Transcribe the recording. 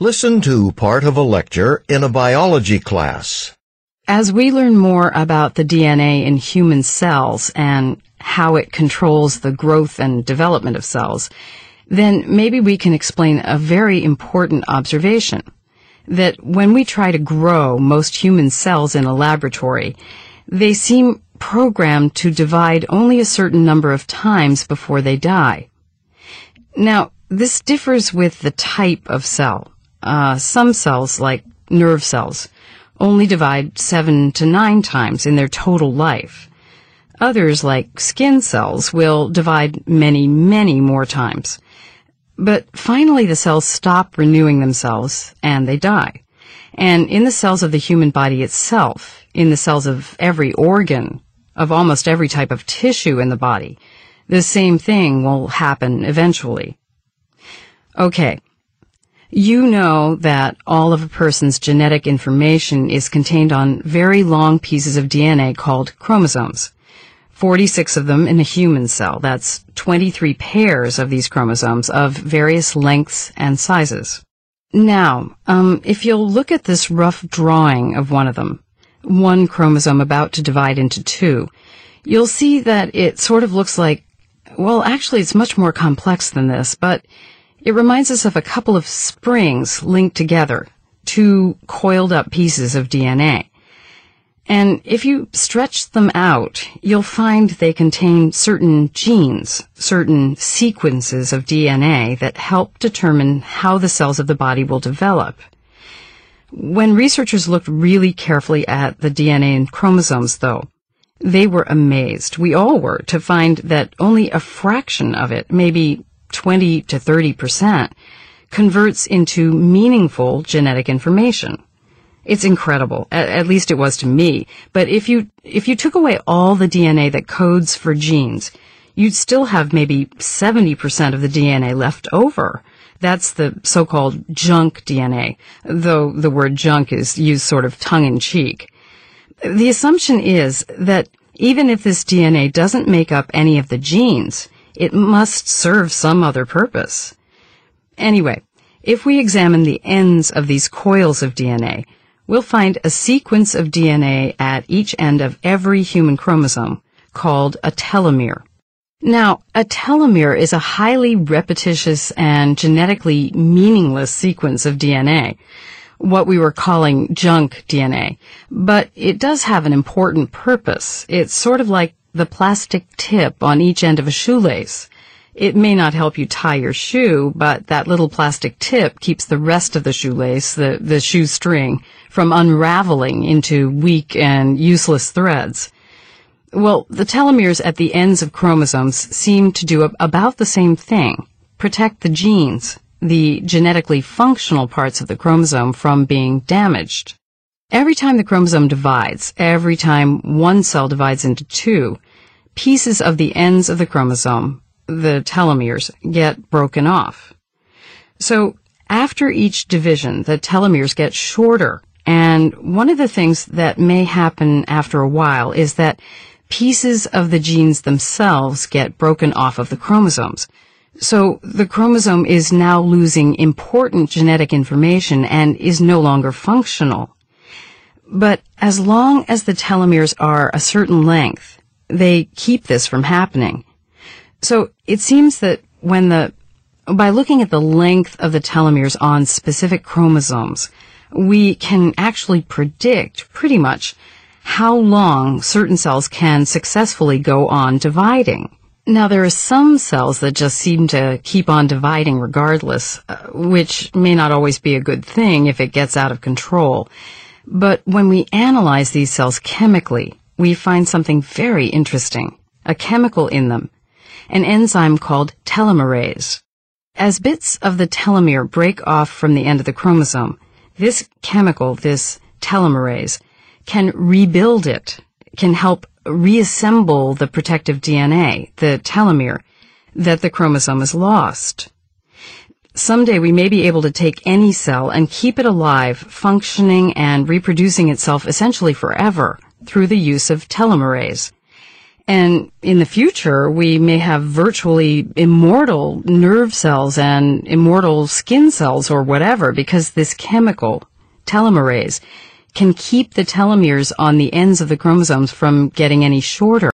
Listen to part of a lecture in a biology class. As we learn more about the DNA in human cells and how it controls the growth and development of cells, then maybe we can explain a very important observation. That when we try to grow most human cells in a laboratory, they seem programmed to divide only a certain number of times before they die. Now, this differs with the type of cell. Uh, some cells, like nerve cells, only divide seven to nine times in their total life. Others, like skin cells, will divide many, many more times. But finally the cells stop renewing themselves and they die. And in the cells of the human body itself, in the cells of every organ, of almost every type of tissue in the body, the same thing will happen eventually. Okay. You know that all of a person's genetic information is contained on very long pieces of DNA called chromosomes. 46 of them in a human cell. That's 23 pairs of these chromosomes of various lengths and sizes. Now, um, if you'll look at this rough drawing of one of them, one chromosome about to divide into two, you'll see that it sort of looks like, well, actually it's much more complex than this, but it reminds us of a couple of springs linked together, two coiled up pieces of DNA. And if you stretch them out, you'll find they contain certain genes, certain sequences of DNA that help determine how the cells of the body will develop. When researchers looked really carefully at the DNA and chromosomes, though, they were amazed. We all were to find that only a fraction of it, maybe 20 to 30 percent, converts into meaningful genetic information. It's incredible. At, at, least it was to me. But if you, if you took away all the DNA that codes for genes, you'd still have maybe 70% of the DNA left over. That's the so-called junk DNA, though the word junk is used sort of tongue in cheek. The assumption is that even if this DNA doesn't make up any of the genes, it must serve some other purpose. Anyway, if we examine the ends of these coils of DNA, we'll find a sequence of DNA at each end of every human chromosome called a telomere. Now, a telomere is a highly repetitious and genetically meaningless sequence of DNA, what we were calling junk DNA, but it does have an important purpose. It's sort of like the plastic tip on each end of a shoelace. It may not help you tie your shoe, but that little plastic tip keeps the rest of the shoelace, the, the shoestring, from unraveling into weak and useless threads. Well, the telomeres at the ends of chromosomes seem to do about the same thing. Protect the genes, the genetically functional parts of the chromosome from being damaged. Every time the chromosome divides, every time one cell divides into two, pieces of the ends of the chromosome the telomeres get broken off. So after each division, the telomeres get shorter. And one of the things that may happen after a while is that pieces of the genes themselves get broken off of the chromosomes. So the chromosome is now losing important genetic information and is no longer functional. But as long as the telomeres are a certain length, they keep this from happening. So it seems that when the, by looking at the length of the telomeres on specific chromosomes, we can actually predict pretty much how long certain cells can successfully go on dividing. Now, there are some cells that just seem to keep on dividing regardless, uh, which may not always be a good thing if it gets out of control. But when we analyze these cells chemically, we find something very interesting. A chemical in them an enzyme called telomerase. As bits of the telomere break off from the end of the chromosome, this chemical, this telomerase, can rebuild it, can help reassemble the protective DNA, the telomere, that the chromosome has lost. Someday we may be able to take any cell and keep it alive, functioning and reproducing itself essentially forever through the use of telomerase. And in the future, we may have virtually immortal nerve cells and immortal skin cells or whatever because this chemical, telomerase, can keep the telomeres on the ends of the chromosomes from getting any shorter.